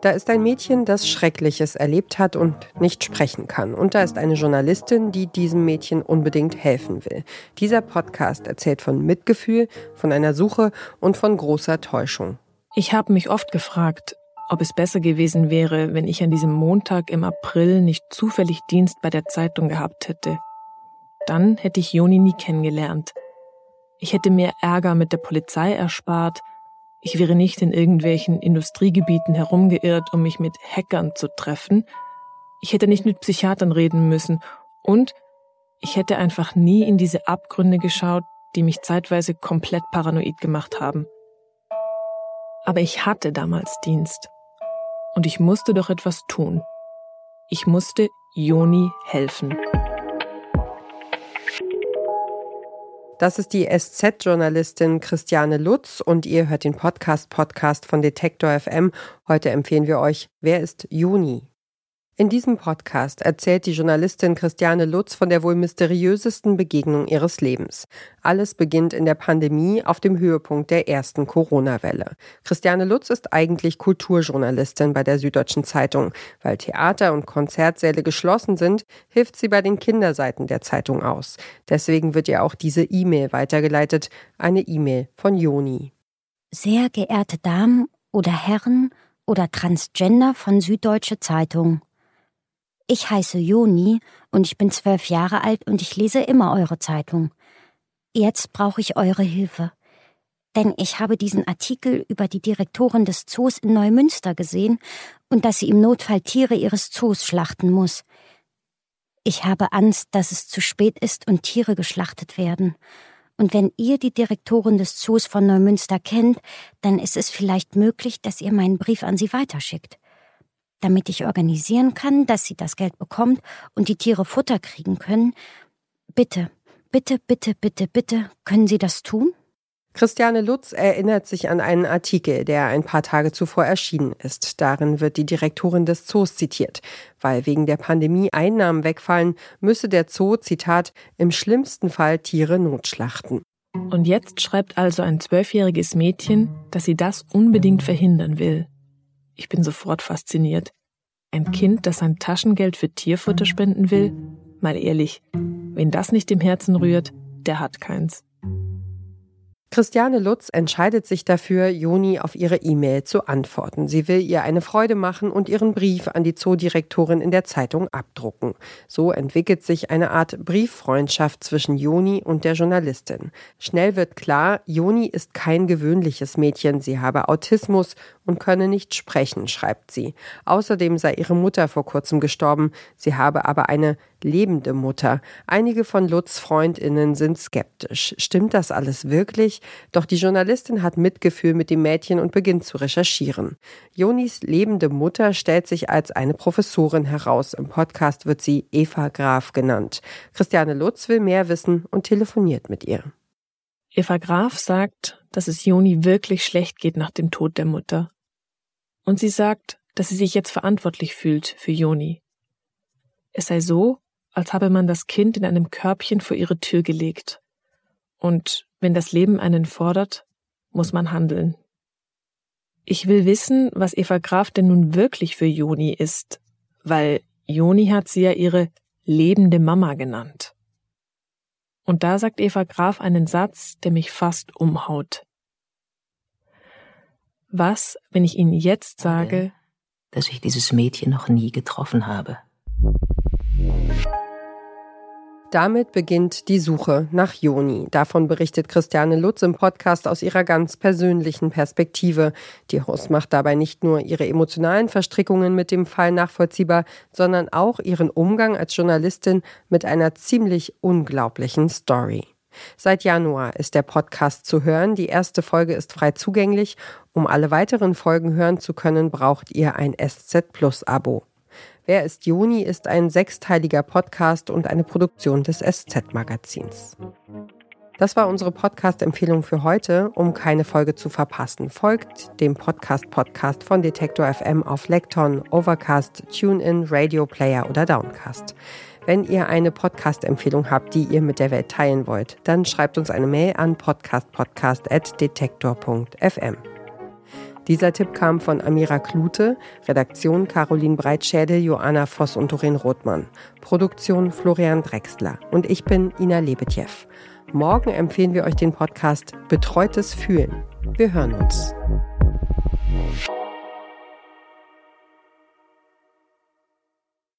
Da ist ein Mädchen, das Schreckliches erlebt hat und nicht sprechen kann. Und da ist eine Journalistin, die diesem Mädchen unbedingt helfen will. Dieser Podcast erzählt von Mitgefühl, von einer Suche und von großer Täuschung. Ich habe mich oft gefragt, ob es besser gewesen wäre, wenn ich an diesem Montag im April nicht zufällig Dienst bei der Zeitung gehabt hätte. Dann hätte ich Joni nie kennengelernt. Ich hätte mir Ärger mit der Polizei erspart, ich wäre nicht in irgendwelchen Industriegebieten herumgeirrt, um mich mit Hackern zu treffen. Ich hätte nicht mit Psychiatern reden müssen. Und ich hätte einfach nie in diese Abgründe geschaut, die mich zeitweise komplett paranoid gemacht haben. Aber ich hatte damals Dienst. Und ich musste doch etwas tun. Ich musste Joni helfen. Das ist die SZ-Journalistin Christiane Lutz und ihr hört den Podcast Podcast von Detektor FM. Heute empfehlen wir euch Wer ist Juni? In diesem Podcast erzählt die Journalistin Christiane Lutz von der wohl mysteriösesten Begegnung ihres Lebens. Alles beginnt in der Pandemie auf dem Höhepunkt der ersten Corona-Welle. Christiane Lutz ist eigentlich Kulturjournalistin bei der Süddeutschen Zeitung. Weil Theater und Konzertsäle geschlossen sind, hilft sie bei den Kinderseiten der Zeitung aus. Deswegen wird ihr auch diese E-Mail weitergeleitet, eine E-Mail von Joni. Sehr geehrte Damen oder Herren oder Transgender von Süddeutsche Zeitung. Ich heiße Joni und ich bin zwölf Jahre alt und ich lese immer eure Zeitung. Jetzt brauche ich eure Hilfe. Denn ich habe diesen Artikel über die Direktorin des Zoos in Neumünster gesehen und dass sie im Notfall Tiere ihres Zoos schlachten muss. Ich habe Angst, dass es zu spät ist und Tiere geschlachtet werden. Und wenn ihr die Direktorin des Zoos von Neumünster kennt, dann ist es vielleicht möglich, dass ihr meinen Brief an sie weiterschickt damit ich organisieren kann, dass sie das Geld bekommt und die Tiere Futter kriegen können. Bitte, bitte, bitte, bitte, bitte, können Sie das tun? Christiane Lutz erinnert sich an einen Artikel, der ein paar Tage zuvor erschienen ist. Darin wird die Direktorin des Zoos zitiert. Weil wegen der Pandemie Einnahmen wegfallen, müsse der Zoo, Zitat, im schlimmsten Fall Tiere notschlachten. Und jetzt schreibt also ein zwölfjähriges Mädchen, dass sie das unbedingt verhindern will. Ich bin sofort fasziniert. Ein Kind, das sein Taschengeld für Tierfutter spenden will? Mal ehrlich, wen das nicht im Herzen rührt, der hat keins. Christiane Lutz entscheidet sich dafür, Joni auf ihre E-Mail zu antworten. Sie will ihr eine Freude machen und ihren Brief an die Zoodirektorin in der Zeitung abdrucken. So entwickelt sich eine Art Brieffreundschaft zwischen Joni und der Journalistin. Schnell wird klar, Joni ist kein gewöhnliches Mädchen. Sie habe Autismus und könne nicht sprechen, schreibt sie. Außerdem sei ihre Mutter vor kurzem gestorben. Sie habe aber eine lebende Mutter. Einige von Lutz Freundinnen sind skeptisch. Stimmt das alles wirklich? Doch die Journalistin hat Mitgefühl mit dem Mädchen und beginnt zu recherchieren. Jonis lebende Mutter stellt sich als eine Professorin heraus. Im Podcast wird sie Eva Graf genannt. Christiane Lutz will mehr wissen und telefoniert mit ihr. Eva Graf sagt, dass es Joni wirklich schlecht geht nach dem Tod der Mutter. Und sie sagt, dass sie sich jetzt verantwortlich fühlt für Joni. Es sei so, als habe man das Kind in einem Körbchen vor ihre Tür gelegt. Und wenn das Leben einen fordert, muss man handeln. Ich will wissen, was Eva Graf denn nun wirklich für Joni ist, weil Joni hat sie ja ihre lebende Mama genannt. Und da sagt Eva Graf einen Satz, der mich fast umhaut. Was, wenn ich Ihnen jetzt sage, dass ich dieses Mädchen noch nie getroffen habe? Damit beginnt die Suche nach Joni. Davon berichtet Christiane Lutz im Podcast aus ihrer ganz persönlichen Perspektive. Die Host macht dabei nicht nur ihre emotionalen Verstrickungen mit dem Fall nachvollziehbar, sondern auch ihren Umgang als Journalistin mit einer ziemlich unglaublichen Story. Seit Januar ist der Podcast zu hören. Die erste Folge ist frei zugänglich. Um alle weiteren Folgen hören zu können, braucht ihr ein SZ Plus Abo. Wer ist Juni ist ein sechsteiliger Podcast und eine Produktion des SZ-Magazins. Das war unsere Podcast-Empfehlung für heute. Um keine Folge zu verpassen, folgt dem Podcast-Podcast von Detektor FM auf Lekton, Overcast, TuneIn, Radio Player oder Downcast. Wenn ihr eine Podcast-Empfehlung habt, die ihr mit der Welt teilen wollt, dann schreibt uns eine Mail an podcastpodcast.detektor.fm. Dieser Tipp kam von Amira Klute, Redaktion Caroline Breitschädel, Joanna Voss und Doreen Rothmann, Produktion Florian Drexler und ich bin Ina Lebetjew. Morgen empfehlen wir euch den Podcast Betreutes Fühlen. Wir hören uns.